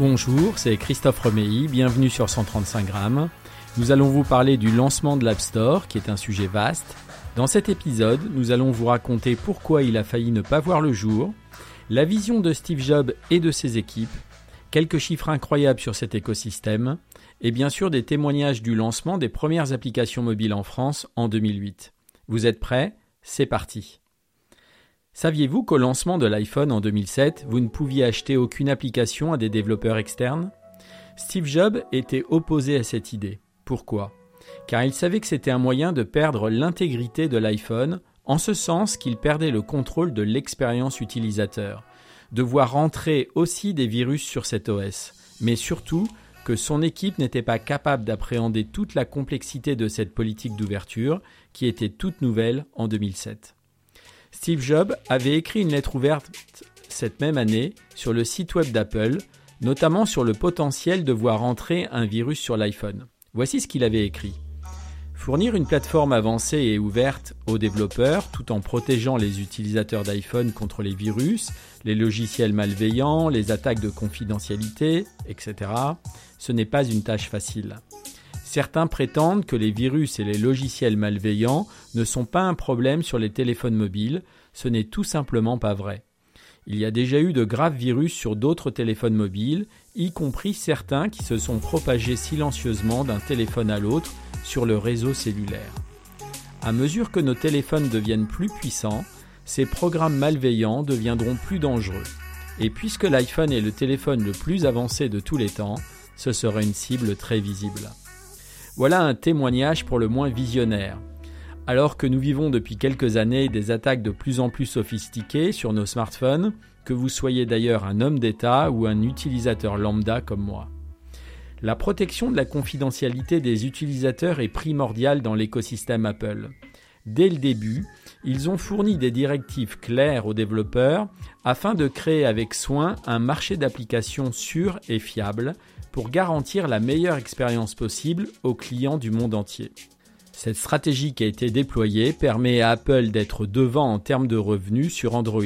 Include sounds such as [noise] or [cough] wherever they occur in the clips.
Bonjour, c'est Christophe Romeilly, bienvenue sur 135 grammes. Nous allons vous parler du lancement de l'App Store, qui est un sujet vaste. Dans cet épisode, nous allons vous raconter pourquoi il a failli ne pas voir le jour, la vision de Steve Jobs et de ses équipes, quelques chiffres incroyables sur cet écosystème, et bien sûr des témoignages du lancement des premières applications mobiles en France en 2008. Vous êtes prêts? C'est parti Saviez-vous qu'au lancement de l'iPhone en 2007, vous ne pouviez acheter aucune application à des développeurs externes? Steve Jobs était opposé à cette idée. Pourquoi? Car il savait que c'était un moyen de perdre l'intégrité de l'iPhone, en ce sens qu'il perdait le contrôle de l'expérience utilisateur, de voir rentrer aussi des virus sur cet OS, mais surtout que son équipe n'était pas capable d'appréhender toute la complexité de cette politique d'ouverture qui était toute nouvelle en 2007. Steve Jobs avait écrit une lettre ouverte cette même année sur le site web d'Apple, notamment sur le potentiel de voir entrer un virus sur l'iPhone. Voici ce qu'il avait écrit. Fournir une plateforme avancée et ouverte aux développeurs tout en protégeant les utilisateurs d'iPhone contre les virus, les logiciels malveillants, les attaques de confidentialité, etc., ce n'est pas une tâche facile. Certains prétendent que les virus et les logiciels malveillants ne sont pas un problème sur les téléphones mobiles, ce n'est tout simplement pas vrai. Il y a déjà eu de graves virus sur d'autres téléphones mobiles, y compris certains qui se sont propagés silencieusement d'un téléphone à l'autre sur le réseau cellulaire. À mesure que nos téléphones deviennent plus puissants, ces programmes malveillants deviendront plus dangereux. Et puisque l'iPhone est le téléphone le plus avancé de tous les temps, ce serait une cible très visible. Voilà un témoignage pour le moins visionnaire. Alors que nous vivons depuis quelques années des attaques de plus en plus sophistiquées sur nos smartphones, que vous soyez d'ailleurs un homme d'État ou un utilisateur lambda comme moi. La protection de la confidentialité des utilisateurs est primordiale dans l'écosystème Apple. Dès le début, ils ont fourni des directives claires aux développeurs afin de créer avec soin un marché d'applications sûr et fiable pour garantir la meilleure expérience possible aux clients du monde entier. Cette stratégie qui a été déployée permet à Apple d'être devant en termes de revenus sur Android.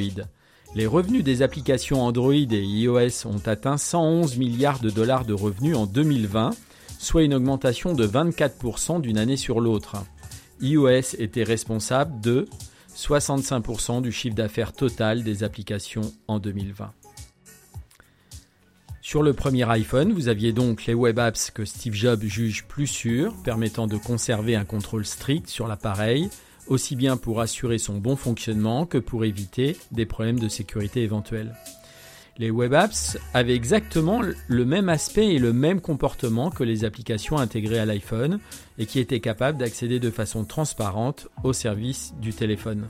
Les revenus des applications Android et iOS ont atteint 111 milliards de dollars de revenus en 2020, soit une augmentation de 24% d'une année sur l'autre. iOS était responsable de 65% du chiffre d'affaires total des applications en 2020. Sur le premier iPhone, vous aviez donc les web apps que Steve Jobs juge plus sûrs, permettant de conserver un contrôle strict sur l'appareil, aussi bien pour assurer son bon fonctionnement que pour éviter des problèmes de sécurité éventuels. Les web apps avaient exactement le même aspect et le même comportement que les applications intégrées à l'iPhone et qui étaient capables d'accéder de façon transparente aux services du téléphone.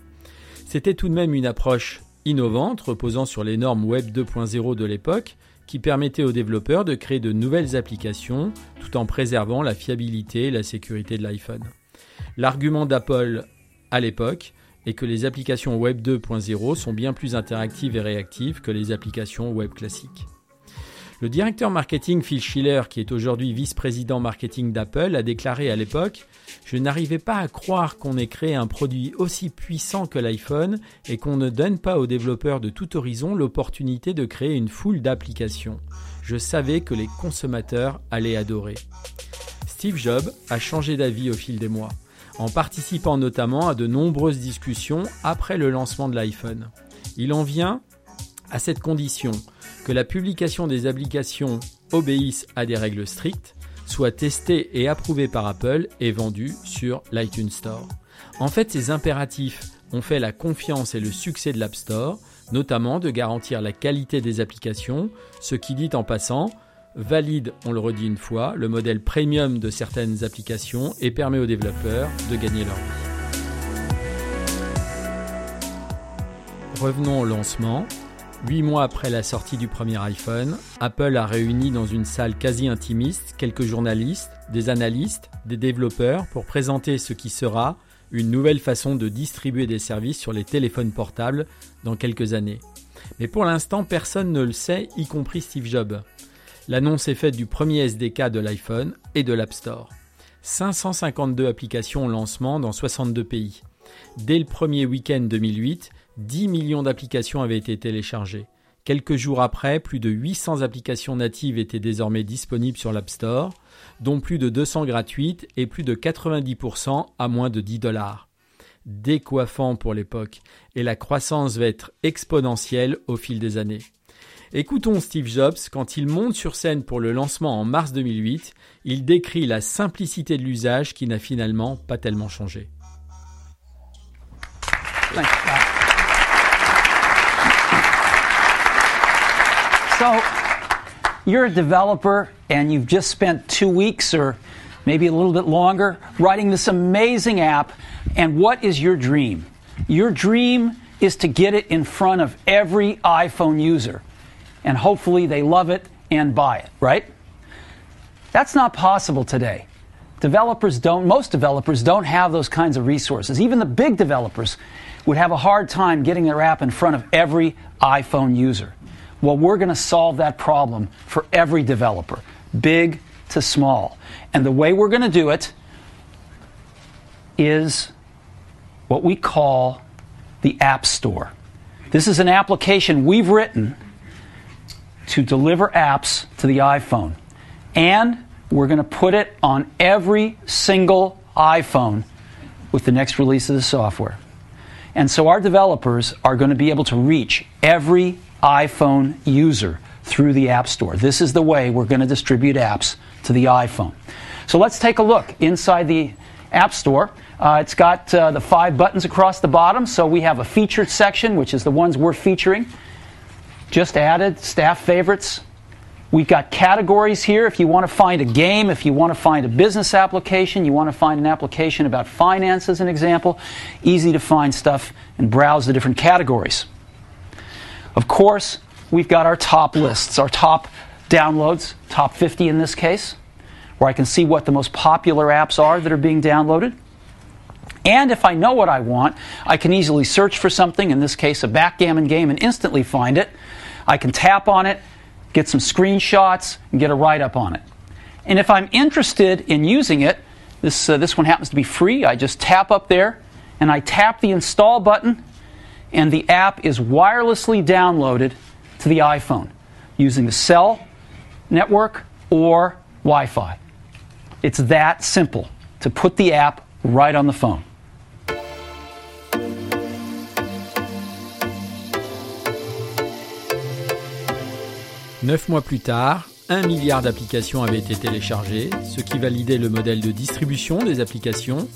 C'était tout de même une approche innovante reposant sur les normes Web 2.0 de l'époque qui permettait aux développeurs de créer de nouvelles applications tout en préservant la fiabilité et la sécurité de l'iPhone. L'argument d'Apple à l'époque est que les applications Web 2.0 sont bien plus interactives et réactives que les applications web classiques. Le directeur marketing Phil Schiller, qui est aujourd'hui vice-président marketing d'Apple, a déclaré à l'époque Je n'arrivais pas à croire qu'on ait créé un produit aussi puissant que l'iPhone et qu'on ne donne pas aux développeurs de tout horizon l'opportunité de créer une foule d'applications. Je savais que les consommateurs allaient adorer. Steve Jobs a changé d'avis au fil des mois, en participant notamment à de nombreuses discussions après le lancement de l'iPhone. Il en vient à cette condition que la publication des applications obéisse à des règles strictes, soit testée et approuvée par Apple et vendue sur l'iTunes Store. En fait, ces impératifs ont fait la confiance et le succès de l'App Store, notamment de garantir la qualité des applications, ce qui dit en passant valide, on le redit une fois, le modèle premium de certaines applications et permet aux développeurs de gagner leur vie. Revenons au lancement. Huit mois après la sortie du premier iPhone, Apple a réuni dans une salle quasi intimiste quelques journalistes, des analystes, des développeurs pour présenter ce qui sera une nouvelle façon de distribuer des services sur les téléphones portables dans quelques années. Mais pour l'instant, personne ne le sait, y compris Steve Jobs. L'annonce est faite du premier SDK de l'iPhone et de l'App Store. 552 applications au lancement dans 62 pays. Dès le premier week-end 2008, 10 millions d'applications avaient été téléchargées. Quelques jours après, plus de 800 applications natives étaient désormais disponibles sur l'App Store, dont plus de 200 gratuites et plus de 90% à moins de 10 dollars. Décoiffant pour l'époque, et la croissance va être exponentielle au fil des années. Écoutons Steve Jobs quand il monte sur scène pour le lancement en mars 2008, il décrit la simplicité de l'usage qui n'a finalement pas tellement changé. So, you're a developer and you've just spent two weeks or maybe a little bit longer writing this amazing app. And what is your dream? Your dream is to get it in front of every iPhone user. And hopefully they love it and buy it, right? That's not possible today. Developers don't, most developers don't have those kinds of resources. Even the big developers would have a hard time getting their app in front of every iPhone user. Well, we're going to solve that problem for every developer, big to small. And the way we're going to do it is what we call the App Store. This is an application we've written to deliver apps to the iPhone. And we're going to put it on every single iPhone with the next release of the software. And so our developers are going to be able to reach every iPhone user through the App Store. This is the way we're going to distribute apps to the iPhone. So let's take a look inside the App Store. Uh, it's got uh, the five buttons across the bottom. So we have a featured section, which is the ones we're featuring. Just added staff favorites. We've got categories here. If you want to find a game, if you want to find a business application, you want to find an application about finance, as an example, easy to find stuff and browse the different categories. Of course, we've got our top lists, our top downloads, top 50 in this case, where I can see what the most popular apps are that are being downloaded. And if I know what I want, I can easily search for something, in this case a backgammon game, and instantly find it. I can tap on it, get some screenshots, and get a write up on it. And if I'm interested in using it, this, uh, this one happens to be free, I just tap up there and I tap the install button and the app is wirelessly downloaded to the iPhone using the cell network or Wi Fi. It's that simple to put the app right on the phone. Neuf mois plus tard, un milliard d'applications avaient été téléchargées, ce qui validait le modèle de distribution des applications.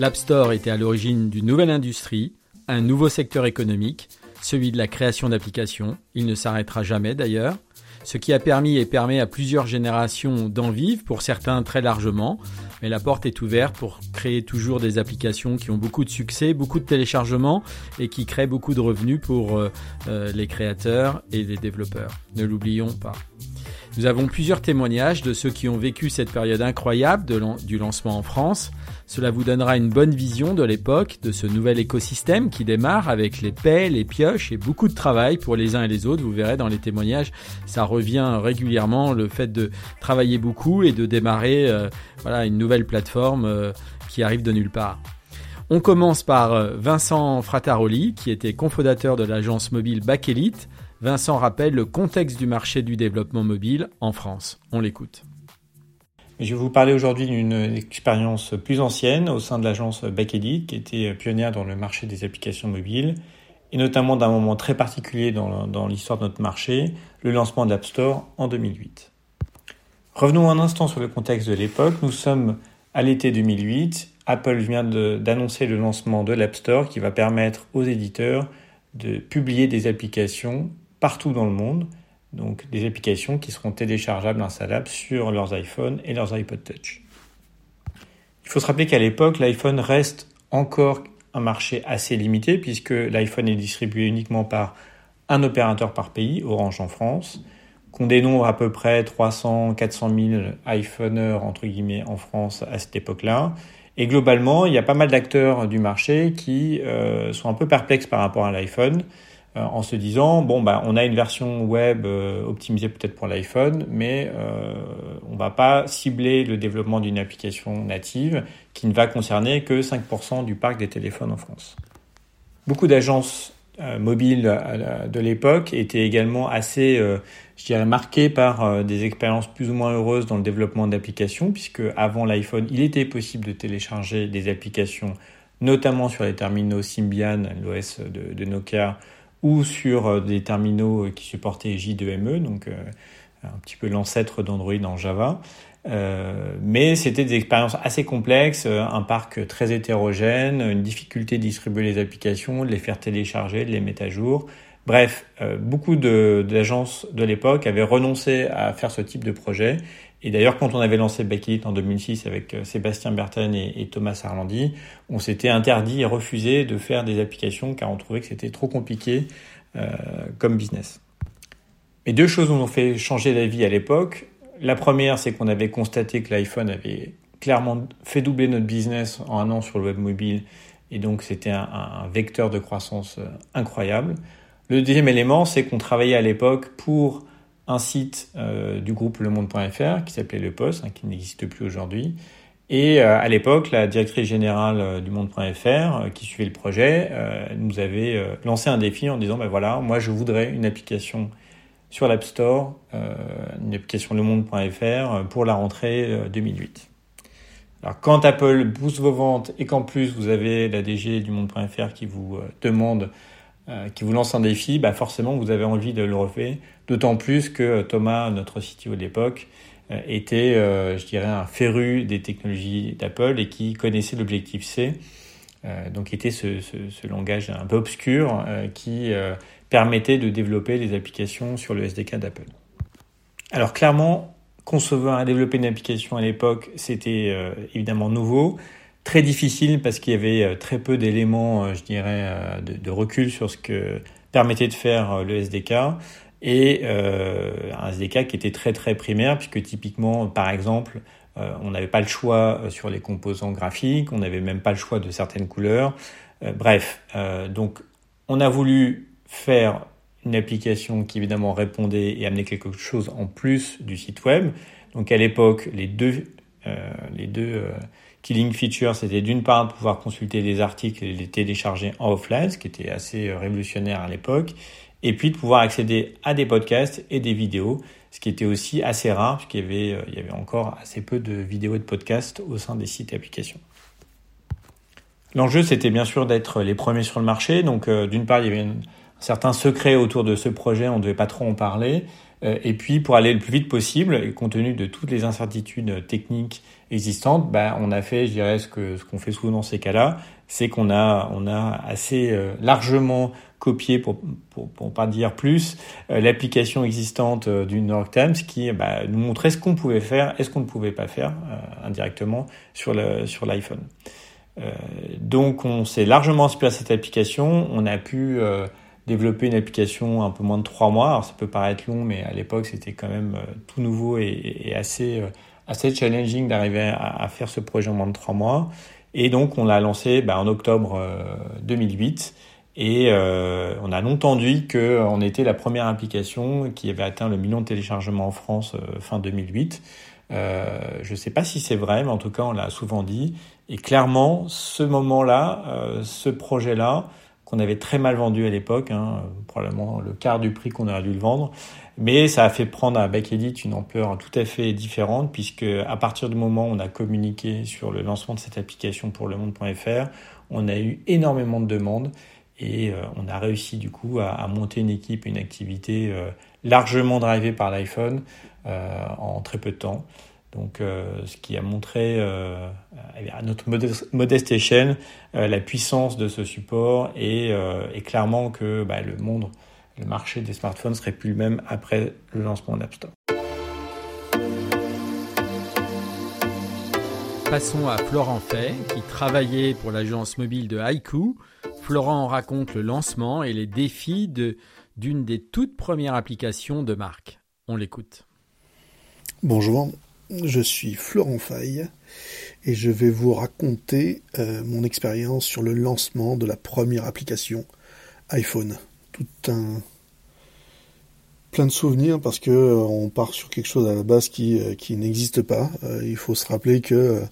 L'App Store était à l'origine d'une nouvelle industrie, un nouveau secteur économique, celui de la création d'applications. Il ne s'arrêtera jamais d'ailleurs. Ce qui a permis et permet à plusieurs générations d'en vivre, pour certains très largement, mais la porte est ouverte pour créer toujours des applications qui ont beaucoup de succès, beaucoup de téléchargements et qui créent beaucoup de revenus pour euh, euh, les créateurs et les développeurs. Ne l'oublions pas. Nous avons plusieurs témoignages de ceux qui ont vécu cette période incroyable du lancement en France. Cela vous donnera une bonne vision de l'époque, de ce nouvel écosystème qui démarre avec les pelles, les pioches et beaucoup de travail pour les uns et les autres. Vous verrez dans les témoignages, ça revient régulièrement le fait de travailler beaucoup et de démarrer euh, voilà une nouvelle plateforme euh, qui arrive de nulle part. On commence par euh, Vincent Frataroli, qui était cofondateur de l'agence mobile Back Elite. Vincent rappelle le contexte du marché du développement mobile en France. On l'écoute. Je vais vous parler aujourd'hui d'une expérience plus ancienne au sein de l'agence Backedit, qui était pionnière dans le marché des applications mobiles, et notamment d'un moment très particulier dans, l'histoire de notre marché, le lancement de l'App Store en 2008. Revenons un instant sur le contexte de l'époque. Nous sommes à l'été 2008. Apple vient d'annoncer le lancement de l'App Store qui va permettre aux éditeurs de publier des applications partout dans le monde, donc des applications qui seront téléchargeables, installables sur leurs iPhones et leurs iPod Touch. Il faut se rappeler qu'à l'époque, l'iPhone reste encore un marché assez limité puisque l'iPhone est distribué uniquement par un opérateur par pays, Orange en France, qu'on dénombre à peu près 300, 400 000 iPhoneurs entre guillemets en France à cette époque-là. Et globalement, il y a pas mal d'acteurs du marché qui euh, sont un peu perplexes par rapport à l'iPhone, en se disant bon bah on a une version web euh, optimisée peut-être pour l'iPhone, mais on va pas cibler le développement d'une application native qui ne va concerner que 5% du parc des téléphones en France. Beaucoup d'agences euh, mobiles de l'époque étaient également assez, euh, je dirais, marquées par euh, des expériences plus ou moins heureuses dans le développement d'applications, puisque avant l'iPhone, il était possible de télécharger des applications, notamment sur les terminaux Symbian, l'OS de, Nokia, ou sur des terminaux qui supportaient J2ME, donc un petit peu l'ancêtre d'Android en Java. Euh, mais c'était des expériences assez complexes, euh, un parc très hétérogène, une difficulté de distribuer les applications, de les faire télécharger, de les mettre à jour. Bref, euh, beaucoup d'agences de, l'époque avaient renoncé à faire ce type de projet. Et d'ailleurs, quand on avait lancé Backit en 2006 avec Sébastien Berten et, Thomas Arlandi, on s'était interdit et refusé de faire des applications car on trouvait que c'était trop compliqué comme business. Mais deux choses ont fait changer d'avis à l'époque. La première, c'est qu'on avait constaté que l'iPhone avait clairement fait doubler notre business en un an sur le web mobile. Et donc, c'était un, vecteur de croissance euh, incroyable. Le deuxième élément, c'est qu'on travaillait à l'époque pour un site euh, du groupe lemonde.fr qui s'appelait Le Poste, hein, qui n'existe plus aujourd'hui. Et euh, à l'époque, la directrice générale du monde.fr, qui suivait le projet, nous avait lancé un défi en disant, ben voilà, moi je voudrais une application sur l'App Store, euh, une application lemonde.fr euh, pour la rentrée 2008. Euh, Alors quand Apple booste vos ventes et qu'en plus vous avez la DG du monde.fr qui vous demande, qui vous lance un défi, bah forcément vous avez envie de le refaire. D'autant plus que Thomas, notre CTO de l'époque, était, je dirais, un féru des technologies d'Apple et qui connaissait l'objectif C. donc était ce, langage un peu obscur qui permettait de développer les applications sur le SDK d'Apple. Alors clairement, concevoir et développer une application à l'époque, c'était euh, évidemment nouveau, très difficile parce qu'il y avait euh, très peu d'éléments, euh, je dirais, de, recul sur ce que permettait de faire le SDK et un SDK qui était très très primaire puisque typiquement, par exemple, on n'avait pas le choix sur les composants graphiques, on n'avait même pas le choix de certaines couleurs. bref, donc on a voulu faire une application qui évidemment répondait et amenait quelque chose en plus du site web. Donc à l'époque, les deux, euh, les deux euh, killing features, c'était d'une part de pouvoir consulter des articles et les télécharger en offline, ce qui était assez euh, révolutionnaire à l'époque, et puis de pouvoir accéder à des podcasts et des vidéos, ce qui était aussi assez rare, puisqu'il y avait, encore assez peu de vidéos et de podcasts au sein des sites et applications. L'enjeu, c'était bien sûr d'être les premiers sur le marché. Donc, d'une part, il y avait une, certains secrets autour de ce projet, on ne devait pas trop en parler. Euh, et puis, pour aller le plus vite possible, et compte tenu de toutes les incertitudes techniques existantes, bah, on a fait, je dirais, ce que ce qu'on fait souvent dans ces cas-là, c'est qu'on a on a assez euh, largement copié, pour, pour pas dire plus, euh, l'application existante du New York Times qui bah, nous montrait ce qu'on pouvait faire et ce qu'on ne pouvait pas faire indirectement sur le sur l'iPhone. donc, on s'est largement inspiré de cette application. On a pu développer une application un peu moins de trois mois. Alors ça peut paraître long, mais à l'époque c'était quand même euh, tout nouveau et, assez, euh, assez challenging d'arriver à, faire ce projet en moins de trois mois. Et donc on l'a lancé bah, en octobre 2008. Euh, et on a longtemps dit qu'on était la première application qui avait atteint le million de téléchargements en France fin 2008. Euh, je ne sais pas si c'est vrai, mais en tout cas on l'a souvent dit. Et clairement, ce moment-là, ce projet-là, qu'on avait très mal vendu à l'époque, hein, probablement le quart du prix qu'on aurait dû le vendre. Mais ça a fait prendre à Backedit une ampleur tout à fait différente, puisque à partir du moment où on a communiqué sur le lancement de cette application pour le monde.fr, on a eu énormément de demandes et euh, on a réussi du coup à, à, monter une équipe, une activité euh, largement drivée par l'iPhone euh, en très peu de temps. Donc, euh, ce qui a montré euh, à notre modeste, échelle euh, la puissance de ce support et, clairement que bah, le monde, le marché des smartphones serait plus le même après le lancement de l'App Store. Passons à Florent Fay, qui travaillait pour l'agence mobile de Haiku. Florent raconte le lancement et les défis de, d'une des toutes premières applications de Marc. On l'écoute. Bonjour, je suis Florent Faille et je vais vous raconter euh, mon expérience sur le lancement de la première application iPhone. Tout un plein de souvenirs parce que euh, on part sur quelque chose à la base qui, euh, qui n'existe pas. il faut se rappeler que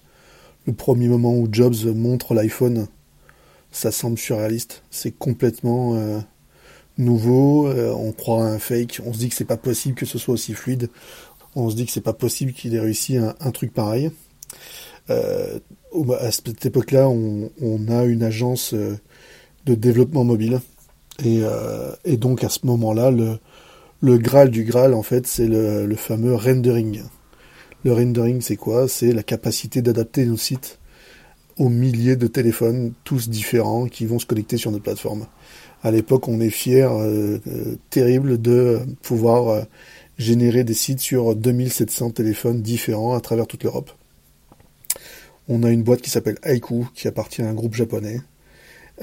le premier moment où Jobs montre l'iPhone, ça semble surréaliste. C'est complètement nouveau. on croit à un fake. On se dit que c'est pas possible que ce soit aussi fluide on se dit que c'est pas possible qu'il ait réussi un, truc pareil. Euh, à cette époque-là, on, a une agence euh, de développement mobile. Euh, et, donc à ce moment-là, le, Graal du Graal, en fait, c'est le, fameux rendering. Le rendering, c'est quoi? C'est la capacité d'adapter nos sites aux milliers de téléphones, tous différents, qui vont se connecter sur notre plateforme. À l'époque, on est fier, terrible de pouvoir générer des sites sur 2700 téléphones différents à travers toute l'Europe. On a une boîte qui s'appelle Haiku, qui appartient à un groupe japonais.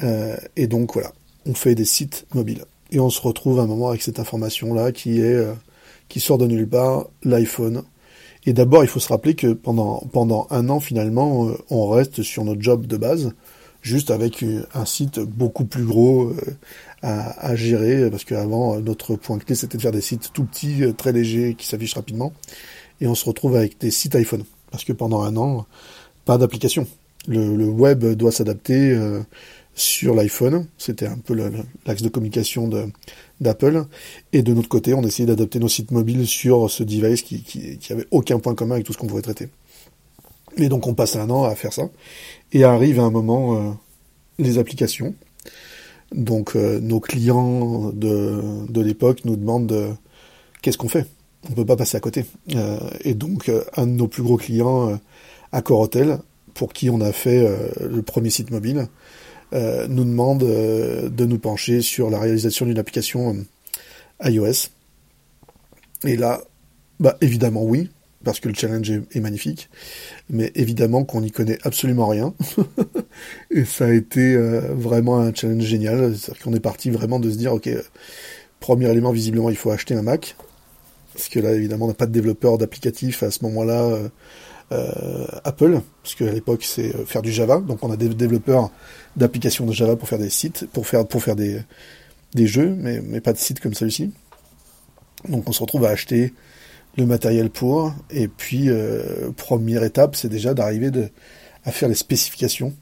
Euh, et donc voilà, on fait des sites mobiles. Et on se retrouve à un moment avec cette information-là qui euh, qui sort de nulle part, l'iPhone. Et d'abord, il faut se rappeler que pendant pendant un an finalement, euh, on reste sur notre job de base, juste avec un site beaucoup plus gros à, gérer, parce qu'avant, notre point clé, c'était de faire des sites tout petits, euh, très légers, qui s'affichent rapidement. Et on se retrouve avec des sites iPhone. Parce que pendant un an, pas d'application. Le, web doit s'adapter euh, sur l'iPhone. C'était un peu l'axe de communication d'Apple. Et de notre côté, on essayait d'adapter nos sites mobiles sur ce device qui, qui, avait aucun point commun avec tout ce qu'on pouvait traiter. Et donc on passe un an à faire ça. Et arrive à un moment euh, les applications. Donc euh, nos clients de, l'époque nous demandent euh, qu'est-ce qu'on fait? On peut pas passer à côté. Euh, et donc un de nos plus gros clients, Accor Hotel, pour qui on a fait le premier site mobile, nous demande de nous pencher sur la réalisation d'une application iOS. Et là, bah évidemment oui, parce que le challenge est, magnifique, mais évidemment qu'on n'y connaît absolument rien. [laughs] et ça a été euh, vraiment un challenge génial. C'est-à-dire qu'on est parti vraiment de se dire, ok, premier élément, visiblement, il faut acheter un Mac. Parce que là, évidemment, on n'a pas de développeur d'applicatifs à ce moment-là. Euh, euh, Apple, parce qu'à l'époque c'est faire du Java, donc on a des développeurs d'applications de Java pour faire des sites, pour faire pour faire des, des jeux, mais, mais pas de sites comme celui-ci. Donc on se retrouve à acheter le matériel pour. Et puis, euh, première étape, c'est déjà d'arriver à faire les spécifications.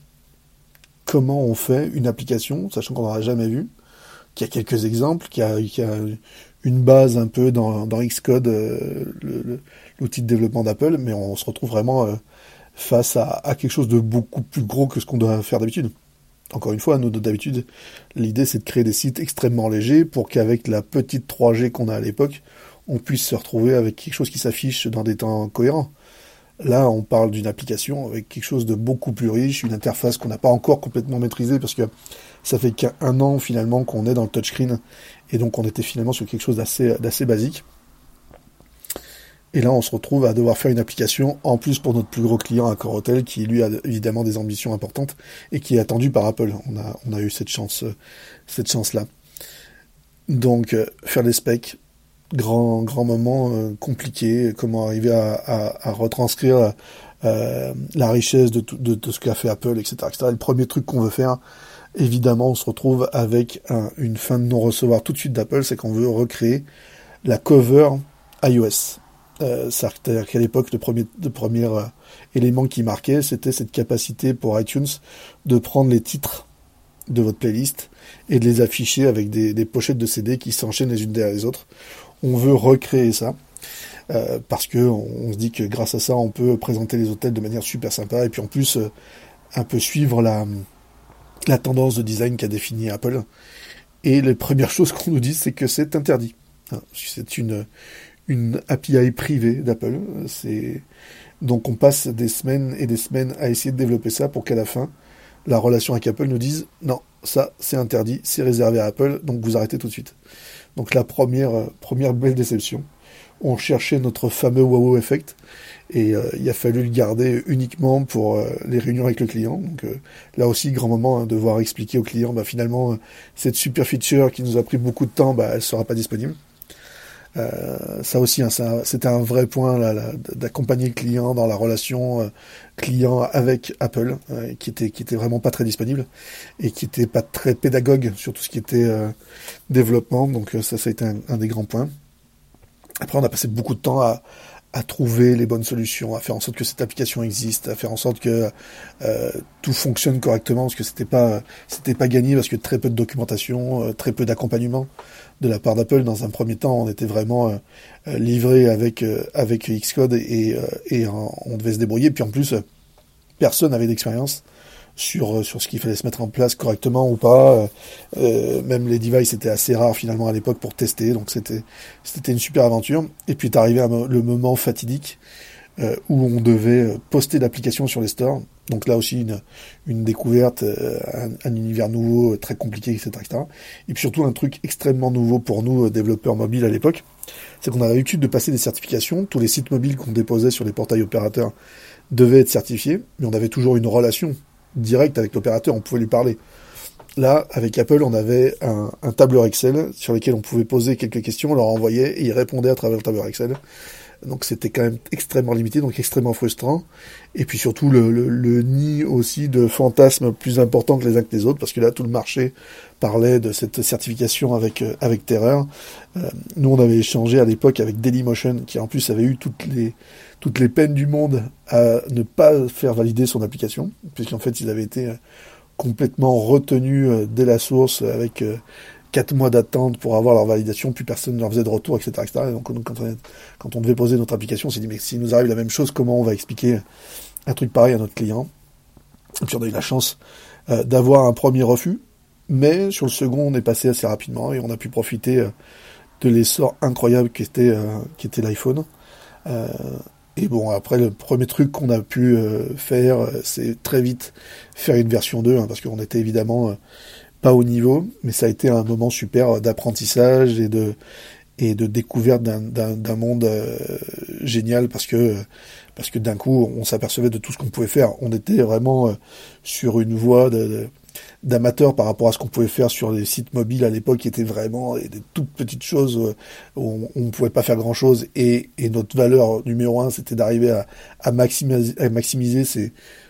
Comment on fait une application, sachant qu'on n'en a jamais vu, qu'il y a quelques exemples, qu'il y, a, une base un peu dans, Xcode, euh, l'outil de développement d'Apple, mais on se retrouve vraiment euh, face à, quelque chose de beaucoup plus gros que ce qu'on doit faire d'habitude. Encore une fois, nous d'habitude, l'idée c'est de créer des sites extrêmement légers pour qu'avec la petite 3G qu'on a à l'époque, on puisse se retrouver avec quelque chose qui s'affiche dans des temps cohérents. Là, on parle d'une application avec quelque chose de beaucoup plus riche, une interface qu'on n'a pas encore complètement maîtrisée parce que ça fait qu'un an finalement qu'on est dans le touchscreen et donc on était finalement sur quelque chose d'assez basique. Et là, on se retrouve à devoir faire une application en plus pour notre plus gros client à Hotel qui lui a évidemment des ambitions importantes et qui est attendu par Apple. On a, eu cette chance, là. Donc, euh, faire des specs, grand grand moment euh, compliqué, comment arriver à, retranscrire euh, la richesse de, de, ce qu'a fait Apple, etc., etc. le premier truc qu'on veut faire, évidemment, on se retrouve avec une fin de non-recevoir tout de suite d'Apple, c'est qu'on veut recréer la cover iOS. Euh, C'est-à-dire qu'à l'époque, le premier, le premier euh, élément qui marquait, c'était cette capacité pour iTunes de prendre les titres de votre playlist et de les afficher avec des, des pochettes de CD qui s'enchaînent les unes derrière les autres on veut recréer ça. Euh, parce que on, se dit que grâce à ça, on peut présenter les hôtels de manière super sympa et puis en plus euh, un peu suivre la, la tendance de design qu'a défini Apple. Et les premières [laughs] choses qu'on nous dit, c'est que c'est interdit. Hein, c'est une une API privée d'Apple. C'est donc on passe des semaines et des semaines à essayer de développer ça pour qu'à la fin, la relation avec Apple nous dise non, ça c'est interdit, c'est réservé à Apple, donc vous arrêtez tout de suite. Donc la première, euh, première belle déception. On cherchait notre fameux wow effect et il a fallu le garder uniquement pour les réunions avec le client. Donc là aussi, grand moment hein, de voir expliquer au client, bah, finalement, cette super feature qui nous a pris beaucoup de temps, bah, elle sera pas disponible. Euh, ça aussi, hein, c'était un vrai point d'accompagner le client dans la relation euh, client avec Apple, euh, qui était qui était vraiment pas très disponible et qui était pas très pédagogue sur tout ce qui était développement. Donc ça, ça a été un, des grands points. Après, on a passé beaucoup de temps à, à trouver les bonnes solutions, à faire en sorte que cette application existe, à faire en sorte que tout fonctionne correctement, parce que c'était pas c'était pas gagné, parce que très peu de documentation, très peu d'accompagnement de la part d'Apple. Dans un premier temps, on était vraiment euh, euh, livré avec euh, avec Xcode et, et on devait se débrouiller. Puis en plus, personne n'avait d'expérience sur sur ce qu'il fallait se mettre en place correctement ou pas. même les devices étaient assez rares finalement à l'époque pour tester, donc c'était c'était une super aventure. Et puis est arrivé le moment fatidique euh, où on devait euh, poster l'application sur les stores. Donc là aussi une, une découverte, euh, un, univers nouveau, très compliqué, etc., etc. Et puis surtout un truc extrêmement nouveau pour nous, développeurs mobiles à l'époque, c'est qu'on avait l'habitude de passer des certifications. Tous les sites mobiles qu'on déposait sur les portails opérateurs devaient être certifiés, mais on avait toujours une relation directe avec l'opérateur, on pouvait lui parler. Là, avec Apple, on avait un, un, tableur Excel sur lequel on pouvait poser quelques questions, on leur envoyait et ils répondaient à travers le tableur Excel. Donc c'était quand même extrêmement limité, donc extrêmement frustrant. Et puis surtout le, le, nid aussi de fantasmes plus importants que les uns que les autres, parce que là tout le marché parlait de cette certification avec euh, avec terreur. Euh, nous on avait échangé à l'époque avec Dailymotion, qui en plus avait eu toutes les toutes les peines du monde à ne pas faire valider son application, puisqu'en fait ils avaient été euh, complètement retenus dès la source avec quatre mois d'attente pour avoir leur validation, plus personne ne leur faisait de retour, etc. etc. Et donc, quand, on, devait poser notre application, on s'est dit, mais s'il nous arrive la même chose, comment on va expliquer un truc pareil à notre client? Et puis on a eu la chance euh, d'avoir un premier refus, mais sur le second, on est passé assez rapidement et on a pu profiter euh, de l'essor incroyable qui était, euh, qui était l'iPhone. Et bon, après, le premier truc qu'on a pu faire, c'est très vite faire une version 2, hein, parce qu'on était évidemment pas au niveau, mais ça a été un moment super d'apprentissage et de et de découverte d'un monde euh, génial parce que parce que d'un coup on s'apercevait de tout ce qu'on pouvait faire. On était vraiment euh, sur une voie de, d'amateur par rapport à ce qu'on pouvait faire sur les sites mobiles à l'époque qui étaient vraiment des toutes petites choses euh, où on ne pouvait pas faire grand chose et, notre valeur numéro un c'était d'arriver à, maximiser,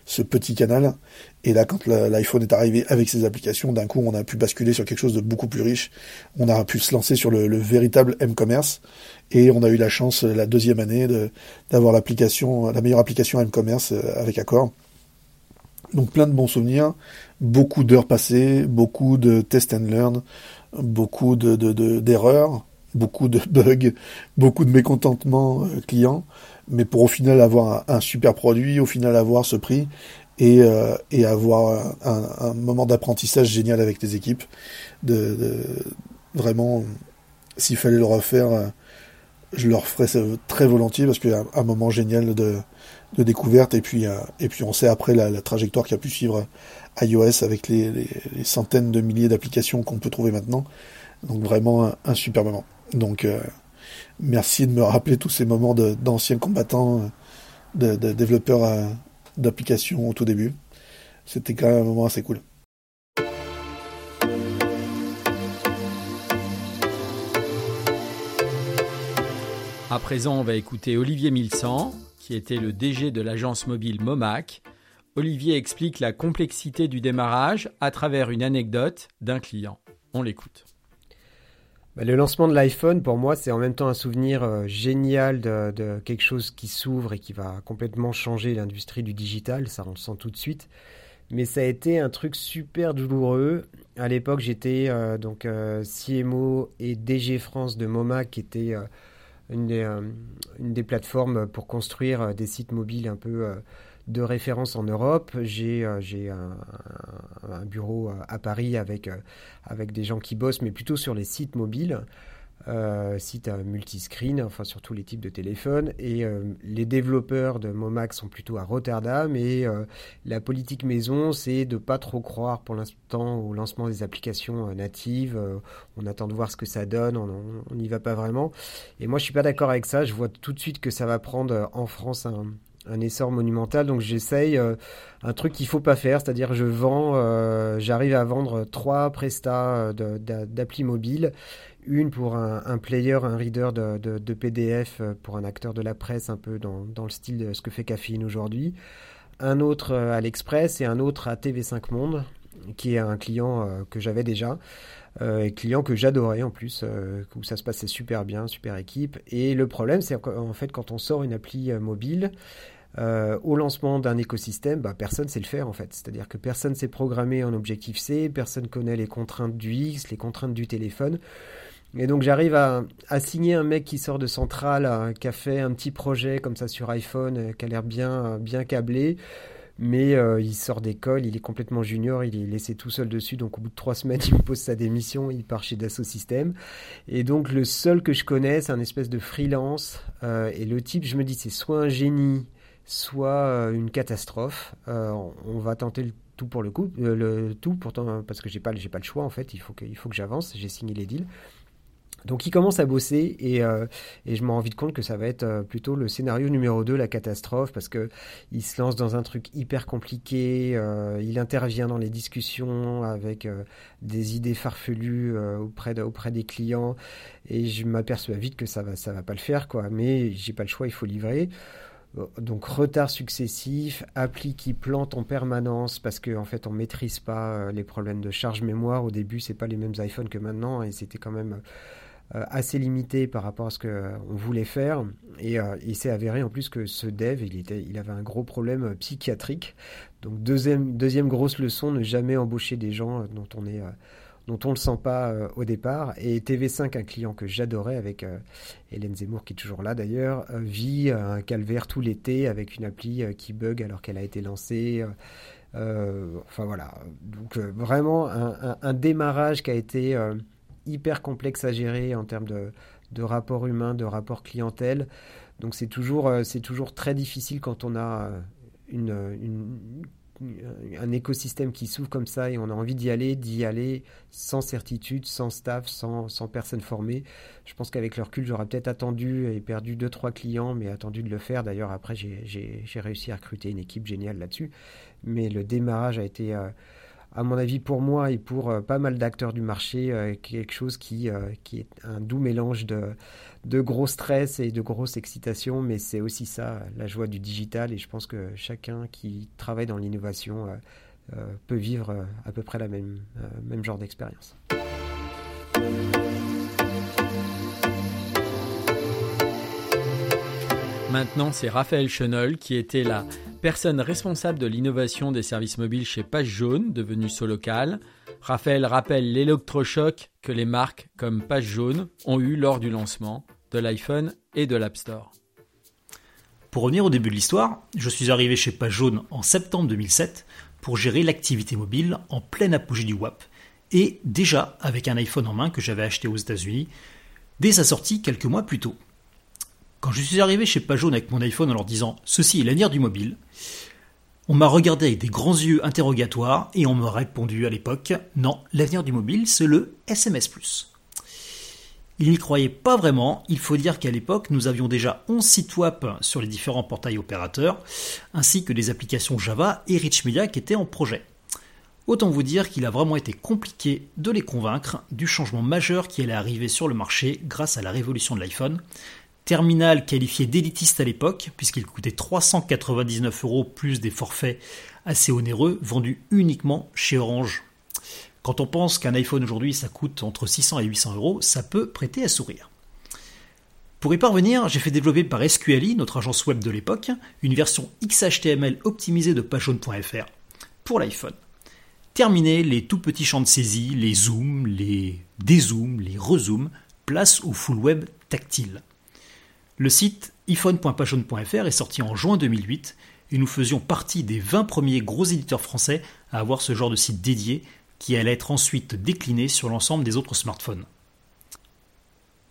ce petit canal et là, quand l'iPhone est arrivé avec ses applications, d'un coup, on a pu basculer sur quelque chose de beaucoup plus riche. On a pu se lancer sur le, véritable M-commerce. Et on a eu la chance, la deuxième année, d'avoir l'application, la meilleure application M-commerce euh, avec Accor. Donc plein de bons souvenirs, beaucoup d'heures passées, beaucoup de test and learn, beaucoup de, d'erreurs, beaucoup de [laughs] bugs, beaucoup de mécontentement euh, clients, mais pour au final avoir un, super produit, au final avoir ce prix et, euh, et avoir un, un moment d'apprentissage génial avec les équipes. De, de vraiment, s'il fallait le refaire, euh, je le referais très volontiers parce qu'il y a un moment génial de, de découverte et puis, euh, et puis on sait après la, la trajectoire a pu suivre iOS avec les, centaines de milliers d'applications qu'on peut trouver maintenant. Donc vraiment un, super moment. Donc merci de me rappeler tous ces moments d'anciens combattants, de, développeurs d'application au tout début. C'était quand même un moment assez cool. À présent, on va écouter Olivier Milsan, qui était le DG de l'agence mobile Momac. Olivier explique la complexité du démarrage à travers une anecdote d'un client. On l'écoute. Bah, le lancement de l'iPhone, pour moi, c'est en même temps un souvenir euh, génial de, quelque chose qui s'ouvre et qui va complètement changer l'industrie du digital. Ça, on le sent tout de suite. Mais ça a été un truc super douloureux. À l'époque, j'étais euh, donc euh, CMO et DG France de MoMA, qui était une des, une, des, plateformes pour construire des sites mobiles un peu de référence en Europe. J'ai euh, un, bureau euh, à Paris avec, euh, avec des gens qui bossent, mais plutôt sur les sites mobiles. site à multiscreen, enfin sur tous les types de téléphones. Et les développeurs de Momax sont plutôt à Rotterdam. Et la politique maison, c'est de pas trop croire pour l'instant au lancement des applications natives. on attend de voir ce que ça donne. On n'y va pas vraiment. Et moi, je suis pas d'accord avec ça. Je vois tout de suite que ça va prendre en France un, un essor monumental. Donc j'essaye un truc qu'il faut pas faire, c'est-à-dire je vends, j'arrive à vendre trois prestats d'appli mobile une pour un, player, un reader de, PDF euh, pour un acteur de la presse, un peu dans, le style de ce que fait Caffeine aujourd'hui. Un autre euh, à l'Express et un autre à TV5 Monde, qui est un client euh, que j'avais déjà. Et client que j'adorais en plus, où ça se passait super bien, super équipe. Et le problème, c'est qu'en fait, quand on sort une appli mobile, au lancement d'un écosystème, bah, personne ne sait le faire en fait. C'est-à-dire que personne ne sait programmer en Objective-C, personne connaît les contraintes du X, les contraintes du téléphone. Et donc j'arrive à, signer un mec qui sort de Centrale, euh, qui a fait un petit projet comme ça sur iPhone, euh, qui a l'air bien, euh, bien câblé. Mais il sort d'école, il est complètement junior, il est laissé tout seul dessus. Donc au bout de trois semaines, [laughs] il pose sa démission, il part chez Dassault Systèmes. Et donc le seul que je connais, c'est un espèce de freelance. et le type, je me dis, c'est soit un génie, soit une catastrophe. on va tenter le tout pour le coup, le tout pourtant parce que j'ai pas, j'ai pas le choix en fait. Il faut il faut que j'avance. J'ai signé les deals. Donc il commence à bosser et, euh, et je m'en rends vite compte que ça va être euh, plutôt le scénario numéro 2, la catastrophe, parce que il se lance dans un truc hyper compliqué, euh, il intervient dans les discussions avec des idées farfelues auprès, auprès des clients et je m'aperçois vite que ça va, ça va pas le faire, quoi. Mais j'ai pas le choix, il faut livrer. Donc retard successif, appli qui plante en permanence parce qu'en en fait on maîtrise pas les problèmes de charge mémoire. Au début c'est pas les mêmes iPhones que maintenant et c'était quand même euh, assez limité par rapport à ce qu'on voulait faire. Et euh, il s'est avéré en plus que ce dev, il, était, il avait un gros problème euh, psychiatrique. Donc deuxième, deuxième grosse leçon, ne jamais embaucher des gens dont on est dont on ne le sent pas au départ. Et TV5, un client que j'adorais avec Hélène Zemmour, qui est toujours là d'ailleurs, vit un calvaire tout l'été avec une appli qui bug alors qu'elle a été lancée. enfin voilà, donc vraiment un, démarrage qui a été hyper complexe à gérer en termes de, de rapport humain, de rapport clientèle. Donc c'est toujours, euh, c'est toujours très difficile quand on a euh, une, un écosystème qui s'ouvre comme ça et on a envie d'y aller, d'y aller sans certitude, sans staff, sans, sans personne formée. Je pense qu'avec le recul, j'aurais peut-être attendu et perdu deux trois clients, mais attendu de le faire. D'ailleurs, après, j'ai réussi à recruter une équipe géniale là-dessus. Mais le démarrage a été... Euh, à mon avis, pour moi et pour euh, pas mal d'acteurs du marché, euh, quelque chose qui, euh, qui est un doux mélange de, de gros stress et de grosse excitation, mais c'est aussi ça, la joie du digital. Et je pense que chacun qui travaille dans l'innovation peut vivre à peu près la même, même genre d'expérience. Maintenant, c'est Raphaël Chenol qui était là personne responsable de l'innovation des services mobiles chez Page Jaune, devenu Solocal. Raphaël rappelle l'électrochoc que les marques comme Page Jaune ont eu lors du lancement de l'iPhone et de l'App Store. Pour revenir au début de l'histoire, je suis arrivé chez Page Jaune en septembre 2007 pour gérer l'activité mobile en pleine apogée du WAP et déjà avec un iPhone en main que j'avais acheté aux États-Unis dès sa sortie quelques mois plus tôt. Quand je suis arrivé chez Pajone avec mon iPhone en leur disant Ceci est l'avenir du mobile, on m'a regardé avec des grands yeux interrogatoires et on m'a répondu à l'époque Non, l'avenir du mobile, c'est le SMS. Ils n'y croyaient pas vraiment, il faut dire qu'à l'époque, nous avions déjà 11 sites web sur les différents portails opérateurs, ainsi que des applications Java et Rich Media qui étaient en projet. Autant vous dire qu'il a vraiment été compliqué de les convaincre du changement majeur qui allait arriver sur le marché grâce à la révolution de l'iPhone, Terminal qualifié d'élitiste à l'époque, puisqu'il coûtait 399 euros plus des forfaits assez onéreux, vendus uniquement chez Orange. Quand on pense qu'un iPhone aujourd'hui ça coûte entre 600 et 800 euros, ça peut prêter à sourire. Pour y parvenir, j'ai fait développer par SQLI, notre agence web de l'époque, une version XHTML optimisée de pageone.fr pour l'iPhone. Terminé les tout petits champs de saisie, les zooms, les dézooms, les rezooms, place au full web tactile. Le site iphone.pageone.fr est sorti en juin 2008 et nous faisions partie des 20 premiers gros éditeurs français à avoir ce genre de site dédié qui allait être ensuite décliné sur l'ensemble des autres smartphones.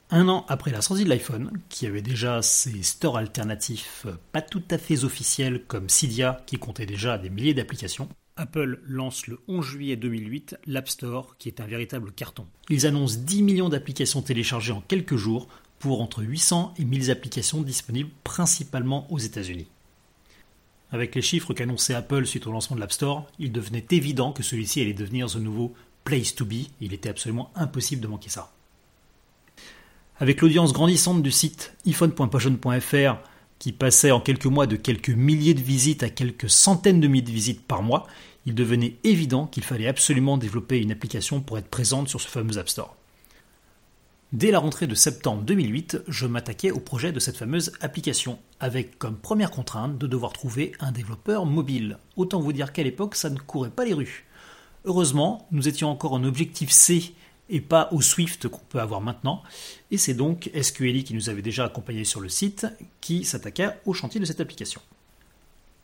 Un an après la sortie de l'iPhone, qui avait déjà ses stores alternatifs pas tout à fait officiels comme Cydia qui comptait déjà des milliers d'applications, Apple lance le 11 juillet 2008 l'App Store qui est un véritable carton. Ils annoncent 10 millions d'applications téléchargées en quelques jours pour entre 800 et 1000 applications disponibles principalement aux États-Unis. Avec les chiffres qu'annonçait Apple suite au lancement de l'App Store, il devenait évident que celui-ci allait devenir the nouveau place to be. Il était absolument impossible de manquer ça. Avec l'audience grandissante du site iphone.potion.fr qui passait en quelques mois de quelques milliers de visites à quelques centaines de milliers de visites par mois, il devenait évident qu'il fallait absolument développer une application pour être présente sur ce fameux App Store. Dès la rentrée de septembre 2008, je m'attaquais au projet de cette fameuse application, avec comme première contrainte de devoir trouver un développeur mobile. Autant vous dire qu'à l'époque, ça ne courait pas les rues. Heureusement, nous étions encore en objectif C et pas au Swift qu'on peut avoir maintenant. Et c'est donc SQLI qui nous avait déjà accompagnés sur le site qui s'attaqua au chantier de cette application.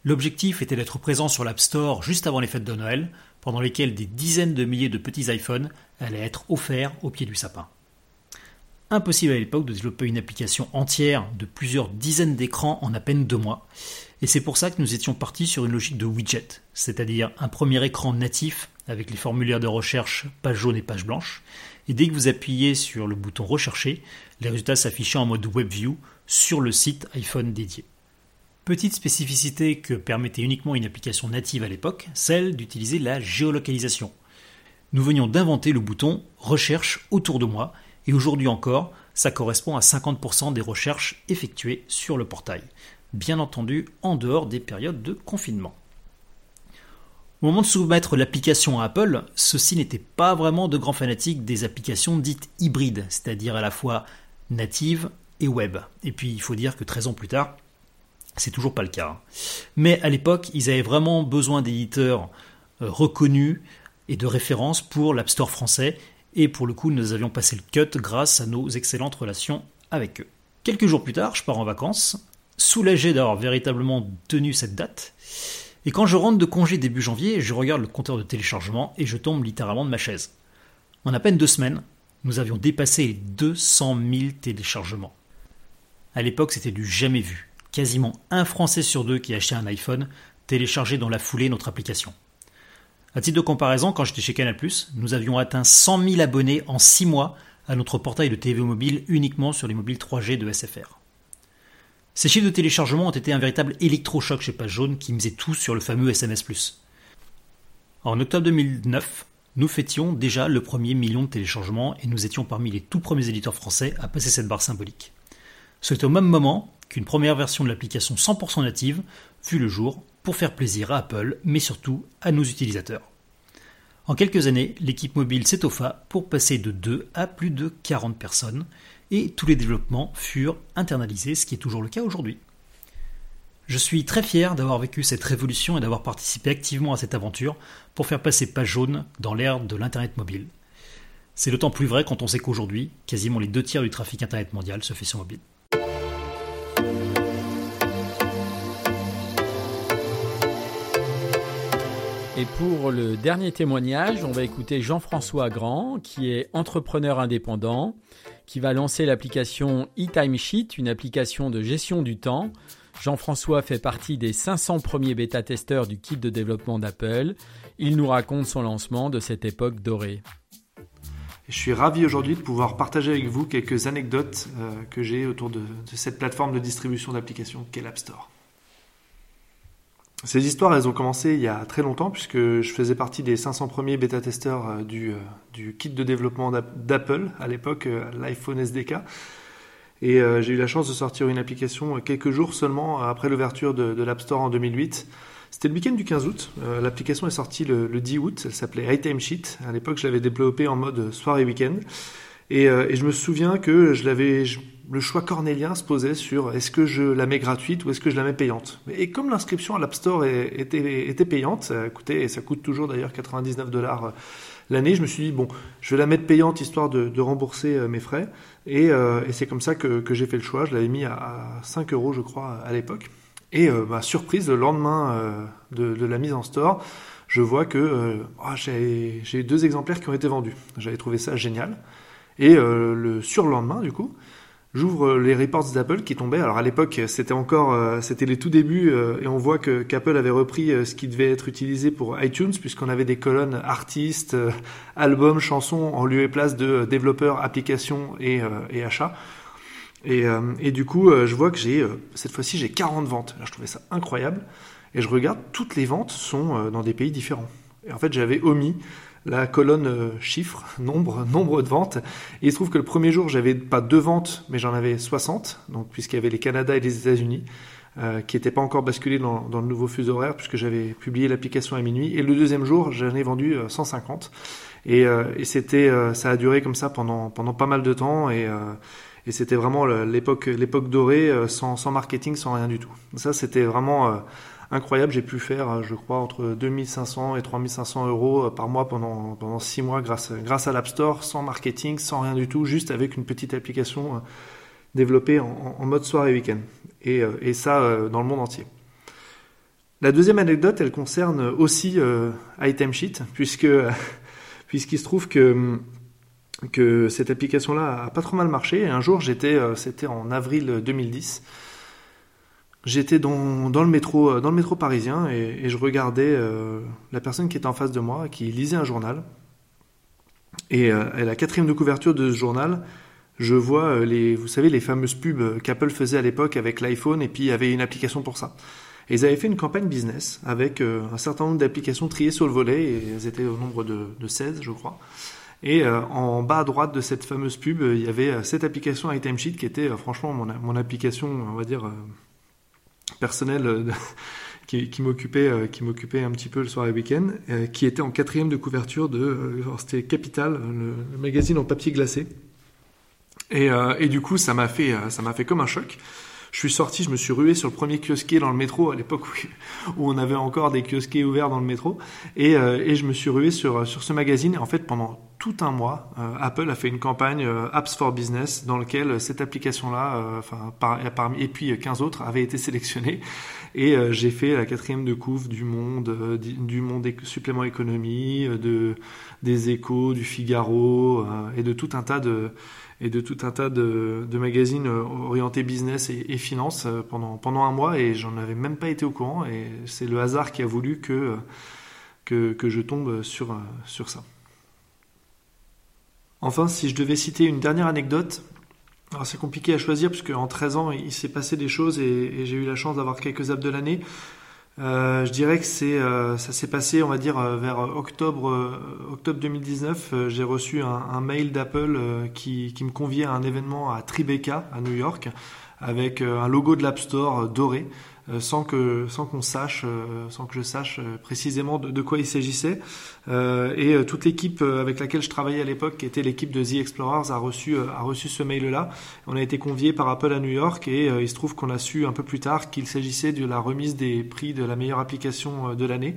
L'objectif était d'être présent sur l'App Store juste avant les fêtes de Noël, pendant lesquelles des dizaines de milliers de petits iPhones allaient être offerts au pied du sapin. Impossible à l'époque de développer une application entière de plusieurs dizaines d'écrans en à peine deux mois, et c'est pour ça que nous étions partis sur une logique de widget, c'est-à-dire un premier écran natif avec les formulaires de recherche page jaune et page blanche. Et dès que vous appuyez sur le bouton rechercher, les résultats s'affichaient en mode WebView sur le site iPhone dédié. Petite spécificité que permettait uniquement une application native à l'époque, celle d'utiliser la géolocalisation. Nous venions d'inventer le bouton recherche autour de moi, et aujourd'hui encore, ça correspond à 50% des recherches effectuées sur le portail. Bien entendu, en dehors des périodes de confinement. Au moment de soumettre l'application à Apple, ceux-ci n'étaient pas vraiment de grands fanatiques des applications dites hybrides, c'est-à-dire à la fois natives et web. Et puis il faut dire que 13 ans plus tard, c'est toujours pas le cas. Mais à l'époque, ils avaient vraiment besoin d'éditeurs euh, reconnus et de références pour l'App Store français, et pour le coup, nous avions passé le cut grâce à nos excellentes relations avec eux. Quelques jours plus tard, je pars en vacances, soulagé d'avoir véritablement tenu cette date, et quand je rentre de congé début janvier, je regarde le compteur de téléchargement et je tombe littéralement de ma chaise. En à peine deux semaines, nous avions dépassé les 200 000 téléchargements. À l'époque, c'était du jamais vu. Quasiment un Français sur deux qui achetait un iPhone téléchargeait dans la foulée notre application. À titre de comparaison, quand j'étais chez Canal+, nous avions atteint 100 000 abonnés en 6 mois à notre portail de TV mobile uniquement sur les mobiles 3G de SFR. Ces chiffres de téléchargement ont été un véritable électrochoc chez Page Jaune qui misait tout sur le fameux SMS. En octobre 2009, nous fêtions déjà le premier million de téléchargements et nous étions parmi les tout premiers éditeurs français à passer cette barre symbolique. C'était au même moment qu'une première version de l'application 100% native fut le jour pour faire plaisir à Apple, mais surtout à nos utilisateurs. En quelques années, l'équipe mobile s'étoffa pour passer de 2 à plus de 40 personnes, et tous les développements furent internalisés, ce qui est toujours le cas aujourd'hui. Je suis très fier d'avoir vécu cette révolution et d'avoir participé activement à cette aventure pour faire passer Page Jaune dans l'ère de l'Internet mobile. C'est d'autant plus vrai quand on sait qu'aujourd'hui, quasiment les deux tiers du trafic Internet mondial se fait sur mobile. Et pour le dernier témoignage, on va écouter Jean-François Grand, qui est entrepreneur indépendant, qui va lancer l'application eTimesheet, une application de gestion du temps. Jean-François fait partie des 500 premiers bêta-testeurs du kit de développement d'Apple. Il nous raconte son lancement de cette époque dorée. Je suis ravi aujourd'hui de pouvoir partager avec vous quelques anecdotes euh, que j'ai autour de, de, cette plateforme de distribution d'applications qu'est l'App Store. Ces histoires, elles ont commencé il y a très longtemps, puisque je faisais partie des 500 premiers bêta-testeurs euh, du, euh, du, kit de développement d'Apple, à l'époque, euh, l'iPhone SDK. Et j'ai eu la chance de sortir une application quelques jours seulement après l'ouverture de, l'App Store en 2008. C'était le week-end du 15 août. L'application est sortie le, le, 10 août. Elle s'appelait iTimesheet. À l'époque, je l'avais développée en mode soir et week-end. Et, je me souviens que je l'avais, le choix cornélien se posait sur est-ce que je la mets gratuite ou est-ce que je la mets payante? Et comme l'inscription à l'App Store était, payante, ça coûtait, et ça coûte toujours d'ailleurs 99 dollars euh, l'année, je me suis dit, bon, je vais la mettre payante histoire de, rembourser euh, mes frais. Et, euh, et c'est comme ça que, j'ai fait le choix. Je l'avais mis à, à, 5 euros, je crois, à l'époque. Et euh, bah, surprise, le lendemain de, de, la mise en store, je vois que oh, j'ai deux exemplaires qui ont été vendus. J'avais trouvé ça génial. Et le surlendemain, du coup, J'ouvre les reports d'Apple qui tombaient. Alors à l'époque, c'était encore, euh, c'était les tout débuts, euh, et on voit que qu'Apple avait repris euh, ce qui devait être utilisé pour iTunes, puisqu'on avait des colonnes artistes, albums, chansons en lieu et place de développeurs, applications et, achats. Et, et, du coup, je vois que j'ai cette fois-ci j'ai 40 ventes. Alors, je trouvais ça incroyable. Et je regarde, toutes les ventes sont dans des pays différents. Et en fait, j'avais omis la colonne euh, chiffres, nombre, nombre de ventes. Et il se trouve que le premier jour, j'avais pas deux ventes, mais j'en avais 60, donc puisqu'il y avait les Canada et les États-Unis. Euh, qui n'étaient pas encore basculés dans, dans, le nouveau fuseau horaire puisque j'avais publié l'application à minuit. Et le deuxième jour, j'en ai vendu 150. Euh, et, euh, et c'était, euh, ça a duré comme ça pendant pendant pas mal de temps et et c'était vraiment l'époque l'époque dorée sans, sans marketing, sans rien du tout. Ça, c'était vraiment incroyable. J'ai pu faire, euh, je crois, entre 2500 et 3500 euros euh, par mois pendant, pendant six mois grâce, grâce à l'App Store, sans marketing, sans rien du tout, juste avec une petite application euh, développée en, mode soir et week-end. Et, ça dans le monde entier. La deuxième anecdote, elle concerne aussi euh, Item Sheet, puisque [laughs] puisqu'il se trouve que que cette application-là a pas trop mal marché. Et un jour, j'étais, c'était en avril 2010, J'étais dans, dans, le métro, euh, dans le métro parisien et, je regardais euh, la personne qui était en face de moi, qui lisait un journal. Et à euh, la quatrième de couverture de ce journal, je vois les, vous savez, les fameuses pubs qu'Apple faisait à l'époque avec l'iPhone et puis il y avait une application pour ça. Et ils avaient fait une campagne business avec un certain nombre d'applications triées sur le volet et elles étaient au nombre de, de 16, je crois. Et en bas à droite de cette fameuse pub, il y avait cette application Itemsheet qui était franchement mon, mon application, on va dire, personnel euh, [laughs] qui, m'occupait euh, qui m'occupait un petit peu le soir et le week-end, euh, qui était en quatrième de couverture de c'était Capital, le, magazine en papier glacé. Et, et du coup, ça m'a fait ça m'a fait comme un choc. Je suis sorti, je me suis rué sur le premier kiosquet dans le métro à l'époque où, [laughs] on avait encore des kiosquets ouverts dans le métro, et, et je me suis rué sur sur ce magazine. Et en fait, pendant tout un mois, Apple a fait une campagne Apps for Business dans lequel cette application-là, enfin parmi et puis 15 autres avaient été [laughs] sélectionnées. Et j'ai fait la quatrième de couve du Monde, du Monde supplément économie, de des Échos, du Figaro et de tout un tas de et de tout un tas de, de magazines orientés business et, et finance pendant pendant un mois et j'en avais même pas été au courant et c'est le hasard qui a voulu que que, que je tombe sur sur ça. Enfin, si je devais citer une dernière anecdote, c'est compliqué à choisir puisque en 13 ans il s'est passé des choses et, j'ai eu la chance d'avoir quelques apps de l'année. Euh, je dirais que euh, ça s'est passé, on va dire euh, vers octobre octobre 2019. j'ai reçu un, mail d'Apple qui, qui, me conviait à un événement à Tribeca à New York avec un logo de l'App Store doré. Euh, sans que sans qu'on sache, euh, sans que je sache euh, précisément de, quoi il s'agissait. et toute l'équipe avec laquelle je travaillais à l'époque, qui était l'équipe de The Explorers, a reçu a reçu ce mail-là. On a été convié par Apple à New York et il se trouve qu'on a su un peu plus tard qu'il s'agissait de la remise des prix de la meilleure application de l'année.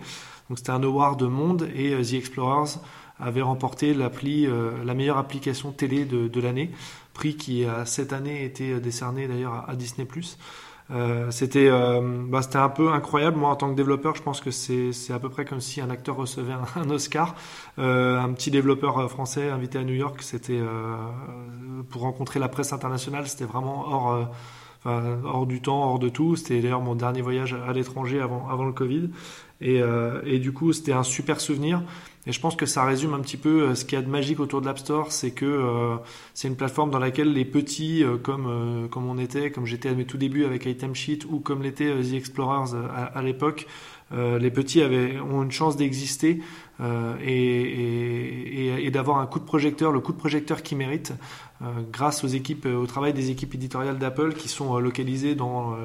Donc c'était un award de monde et The Explorers avait remporté l'appli, la meilleure application télé de, de l'année, prix qui a cette année été décerné d'ailleurs à, Disney+. Euh, c'était euh, bah, c'était un peu incroyable. Moi, en tant que développeur, je pense que c'est à peu près comme si un acteur recevait [laughs] un, Oscar. Euh, un petit développeur euh, français invité à New York, c'était euh, pour rencontrer la presse internationale. C'était vraiment hors Enfin, hors du temps, hors de tout. C'était d'ailleurs mon dernier voyage à l'étranger avant, avant le Covid. Et, et du coup, c'était un super souvenir. Et je pense que ça résume un petit peu euh, ce qu'il y a de magique autour de l'App Store, c'est que euh, c'est une plateforme dans laquelle les petits, euh, comme euh, comme on était, comme j'étais à mes tout débuts avec Item Sheet ou comme l'était The Explorers à, à l'époque, les petits avaient ont une chance d'exister et, et, et d'avoir un coup de projecteur, le coup de projecteur qu'ils méritent, grâce aux équipes, au travail des équipes éditoriales d'Apple qui sont localisées dans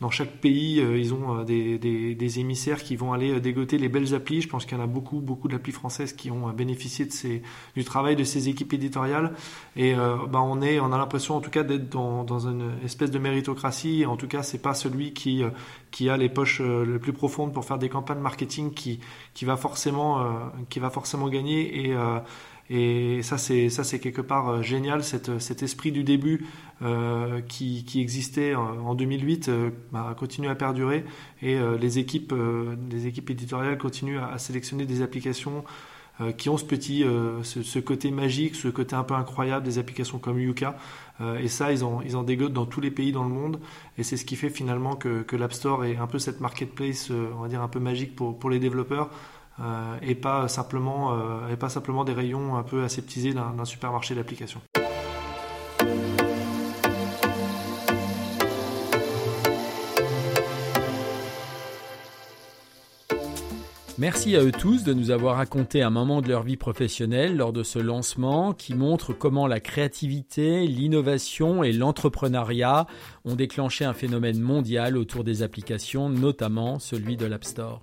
dans chaque pays, euh, ils ont euh, des, des, des, émissaires qui vont aller euh, dégoter les belles applis. Je pense qu'il y en a beaucoup, beaucoup d'applis françaises qui ont bénéficié de ces, du travail de ces équipes éditoriales. Et euh, bah on est, on a l'impression en tout cas d'être dans, dans une espèce de méritocratie. En tout cas, c'est pas celui qui qui a les poches les plus profondes pour faire des campagnes marketing qui qui va forcément qui va forcément gagner et et ça, c'est ça, c'est quelque part euh, génial. Cette, cet esprit du début euh, qui, qui, existait en 2008 euh, bah, continue à perdurer et euh, les équipes, les équipes éditoriales continuent à, sélectionner des applications qui ont ce petit, ce, côté magique, ce côté un peu incroyable des applications comme Yuka. et ça, ils en, ils en dégotent dans tous les pays dans le monde. Et c'est ce qui fait finalement que, que l'App Store est un peu cette marketplace, on va dire un peu magique pour, pour les développeurs. Et pas simplement et pas simplement des rayons un peu aseptisés d'un supermarché d'applications. Merci à eux tous de nous avoir raconté un moment de leur vie professionnelle lors de ce lancement qui montre comment la créativité, l'innovation et l'entrepreneuriat ont déclenché un phénomène mondial autour des applications, notamment celui de l'App Store.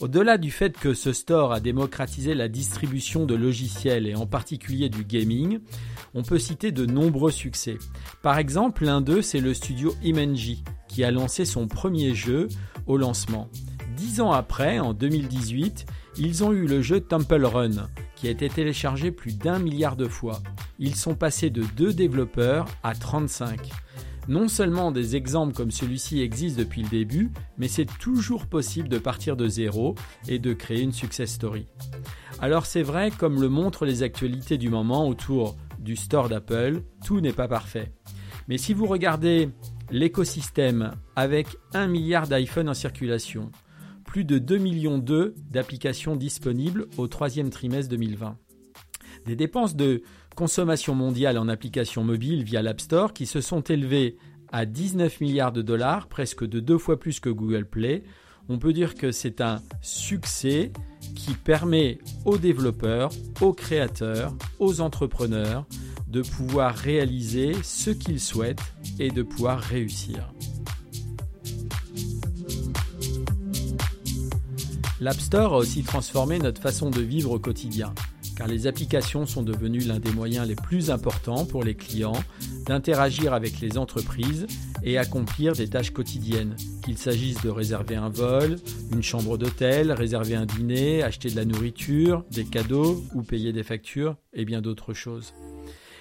Au-delà du fait que ce store a démocratisé la distribution de logiciels et en particulier du gaming, on peut citer de nombreux succès. Par exemple, l'un d'eux, c'est le studio Imenji, qui a lancé son premier jeu au lancement. Dix ans après, en 2018, ils ont eu le jeu Temple Run, qui a été téléchargé plus d'un milliard de fois. Ils sont passés de deux développeurs à 35. Non seulement des exemples comme celui-ci existent depuis le début, mais c'est toujours possible de partir de zéro et de créer une success story. Alors c'est vrai, comme le montrent les actualités du moment autour du store d'Apple, tout n'est pas parfait. Mais si vous regardez l'écosystème avec un milliard d'iPhone en circulation, plus de 2 millions d'applications disponibles au troisième trimestre 2020. Des dépenses de consommation mondiale en applications mobiles via l'App Store qui se sont élevées à 19 milliards de dollars, presque de deux fois plus que Google Play. On peut dire que c'est un succès qui permet aux développeurs, aux créateurs, aux entrepreneurs de pouvoir réaliser ce qu'ils souhaitent et de pouvoir réussir. L'App Store a aussi transformé notre façon de vivre au quotidien, car les applications sont devenues l'un des moyens les plus importants pour les clients d'interagir avec les entreprises et accomplir des tâches quotidiennes, qu'il s'agisse de réserver un vol, une chambre d'hôtel, réserver un dîner, acheter de la nourriture, des cadeaux ou payer des factures et bien d'autres choses.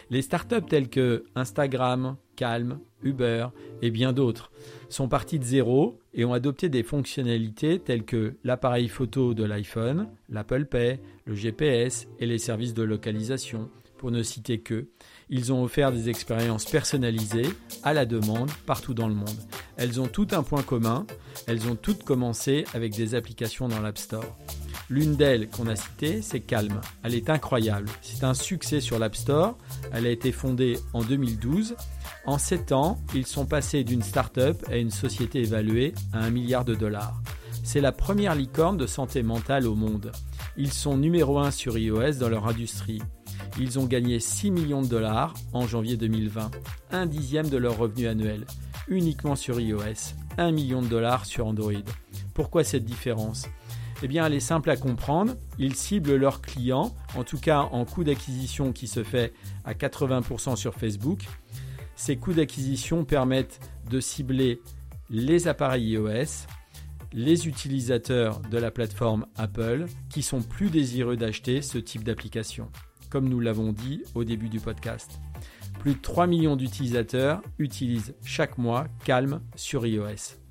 Les startups telles que Instagram, Calm, Uber et bien d'autres sont partis de zéro et ont adopté des fonctionnalités telles que l'appareil photo de l'iPhone, l'Apple Pay, le GPS et les services de localisation, pour ne citer que. Ils ont offert des expériences personnalisées à la demande partout dans le monde. Elles ont tout un point commun, elles ont toutes commencé avec des applications dans l'App Store. L'une d'elles qu'on a citée, c'est Calm. Elle est incroyable. C'est un succès sur l'App Store. Elle a été fondée en 2012. En 7 ans, ils sont passés d'une start-up à une société évaluée à 1 milliard de dollars. C'est la première licorne de santé mentale au monde. Ils sont numéro 1 sur iOS dans leur industrie. Ils ont gagné 6 millions de dollars en janvier 2020, un dixième de leur revenu annuel, uniquement sur iOS, 1 million de dollars sur Android. Pourquoi cette différence? Eh bien, elle est simple à comprendre. Ils ciblent leurs clients, en tout cas en coût d'acquisition qui se fait à 80% sur Facebook. Ces coûts d'acquisition permettent de cibler les appareils iOS, les utilisateurs de la plateforme Apple qui sont plus désireux d'acheter ce type d'application, comme nous l'avons dit au début du podcast. Plus de 3 millions d'utilisateurs utilisent chaque mois Calm sur iOS.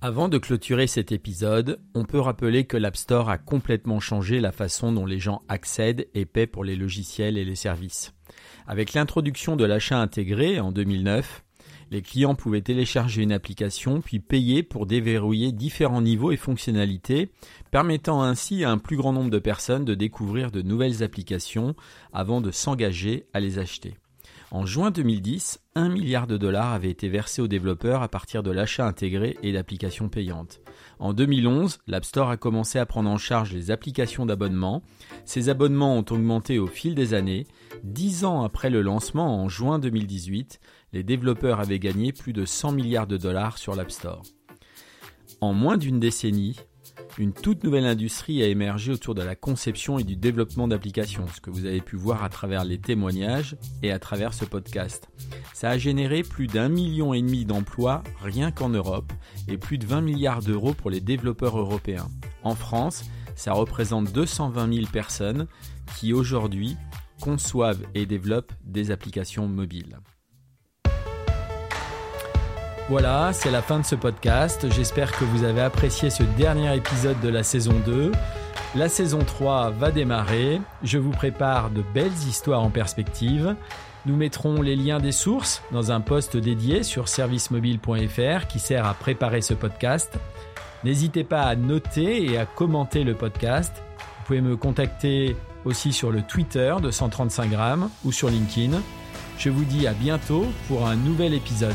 Avant de clôturer cet épisode, on peut rappeler que l'App Store a complètement changé la façon dont les gens accèdent et paient pour les logiciels et les services. Avec l'introduction de l'achat intégré en 2009, les clients pouvaient télécharger une application puis payer pour déverrouiller différents niveaux et fonctionnalités, permettant ainsi à un plus grand nombre de personnes de découvrir de nouvelles applications avant de s'engager à les acheter. En juin 2010, 1 milliard de dollars avaient été versés aux développeurs à partir de l'achat intégré et d'applications payantes. En 2011, l'App Store a commencé à prendre en charge les applications d'abonnement. Ces abonnements ont augmenté au fil des années. Dix ans après le lancement en juin 2018, les développeurs avaient gagné plus de 100 milliards de dollars sur l'App Store. En moins d'une décennie, une toute nouvelle industrie a émergé autour de la conception et du développement d'applications, ce que vous avez pu voir à travers les témoignages et à travers ce podcast. Ça a généré plus d'un million et demi d'emplois rien qu'en Europe et plus de 20 milliards d'euros pour les développeurs européens. En France, ça représente 220 000 personnes qui aujourd'hui conçoivent et développent des applications mobiles. Voilà, c'est la fin de ce podcast. J'espère que vous avez apprécié ce dernier épisode de la saison 2. La saison 3 va démarrer. Je vous prépare de belles histoires en perspective. Nous mettrons les liens des sources dans un post dédié sur servicemobile.fr qui sert à préparer ce podcast. N'hésitez pas à noter et à commenter le podcast. Vous pouvez me contacter aussi sur le Twitter de 135 grammes ou sur LinkedIn. Je vous dis à bientôt pour un nouvel épisode.